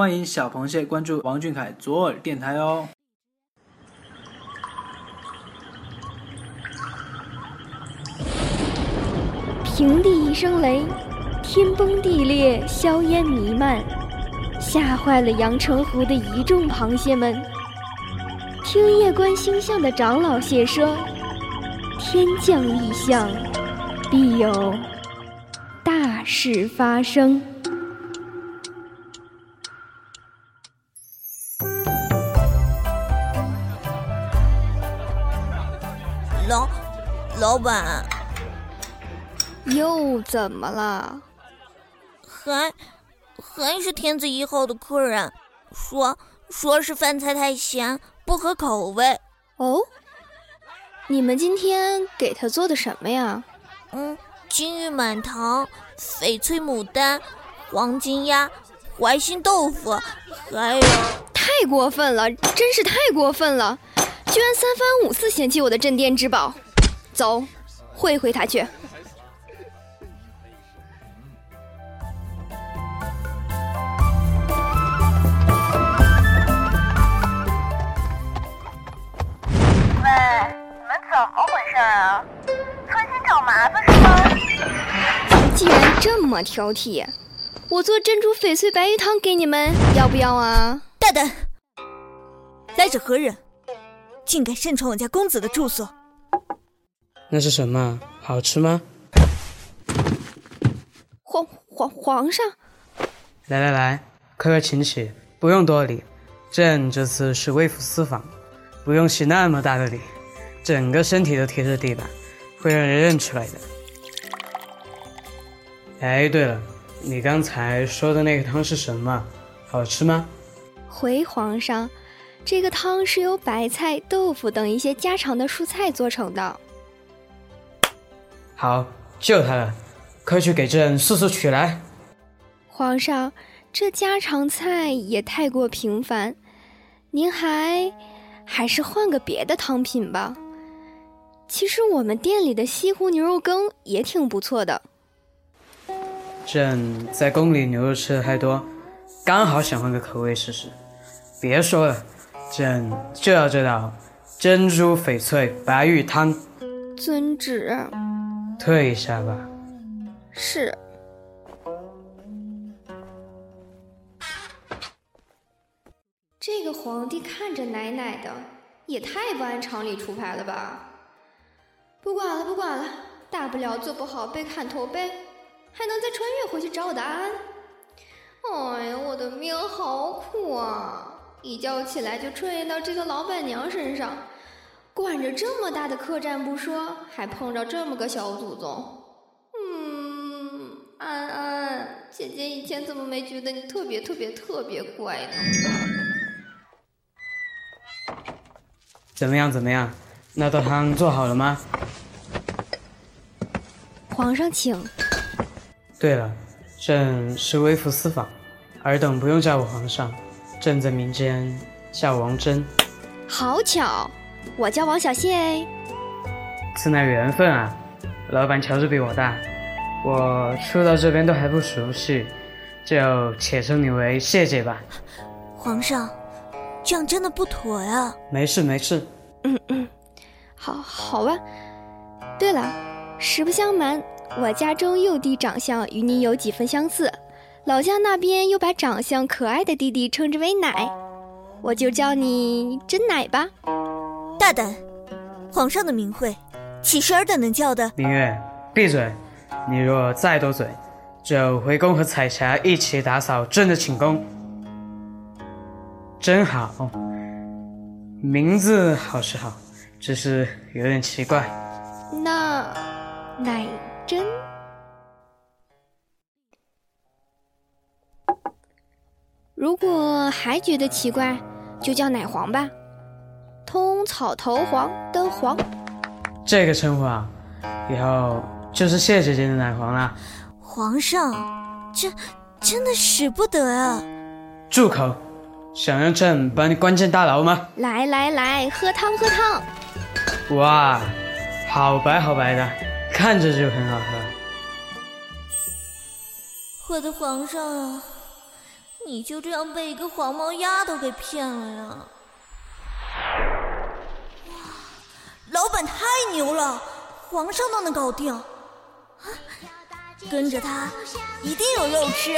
欢迎小螃蟹关注王俊凯左耳电台哦。平地一声雷，天崩地裂，硝烟弥漫，吓坏了阳澄湖的一众螃蟹们。听夜观星象的长老蟹说：“天降异象，必有大事发生。”老老板，又怎么了？还还是天字一号的客人，说说是饭菜太咸，不合口味。哦，你们今天给他做的什么呀？嗯，金玉满堂、翡翠牡丹、黄金鸭、怀心豆腐，还有……太过分了，真是太过分了！居然三番五次嫌弃我的镇店之宝，走，会会他去。喂，你们怎么回事啊？存心找麻烦是吗？既然这么挑剔，我做珍珠翡翠白玉汤给你们，要不要啊？大胆！来者何人？竟敢擅闯我家公子的住所！那是什么？好吃吗？皇皇皇上，来来来，快快请起，不用多礼。朕这次是微服私访，不用洗那么大的礼，整个身体都贴着地板，会让人认出来的。哎，对了，你刚才说的那个汤是什么？好吃吗？回皇上。这个汤是由白菜、豆腐等一些家常的蔬菜做成的。好，就它了，快去给朕速速取来。皇上，这家常菜也太过平凡，您还还是换个别的汤品吧。其实我们店里的西湖牛肉羹也挺不错的。朕在宫里牛肉吃的太多，刚好想换个口味试试。别说了。朕就要这道珍珠翡翠白玉汤。遵旨。退下吧。是。这个皇帝看着奶奶的，也太不按常理出牌了吧？不管了，不管了，大不了做不好被砍头呗，还能再穿越回去找我的安。哎呀，我的命好苦啊！一觉起来就串到这个老板娘身上，管着这么大的客栈不说，还碰着这么个小祖宗。嗯，安安，姐姐以前怎么没觉得你特别特别特别乖呢？怎么样？怎么样？那道汤做好了吗？皇上请。对了，朕是微服私访，尔等不用叫我皇上。朕在民间叫王真，好巧，我叫王小谢哎。此乃缘分啊，老板乔治比我大，我初到这边都还不熟悉，就且称你为谢姐吧。皇上，这样真的不妥呀。没事没事。嗯嗯，好好吧。对了，实不相瞒，我家中幼弟长相与你有几分相似。老家那边又把长相可爱的弟弟称之为奶，我就叫你真奶吧。大胆！皇上的名讳，岂是尔等能叫的？明月，闭嘴！你若再多嘴，就回宫和彩霞一起打扫朕的寝宫。真好，名字好是好，只是有点奇怪。那奶真？如果还觉得奇怪，就叫奶黄吧，通草头黄的黄。这个称呼啊，以后就是谢姐姐的奶黄了。皇上，这真的使不得啊！住口！想让朕把你关进大牢吗？来来来，喝汤喝汤。哇，好白好白的，看着就很好喝。我的皇上啊！你就这样被一个黄毛丫头给骗了呀？老板太牛了，皇上都能搞定，跟着他一定有肉吃。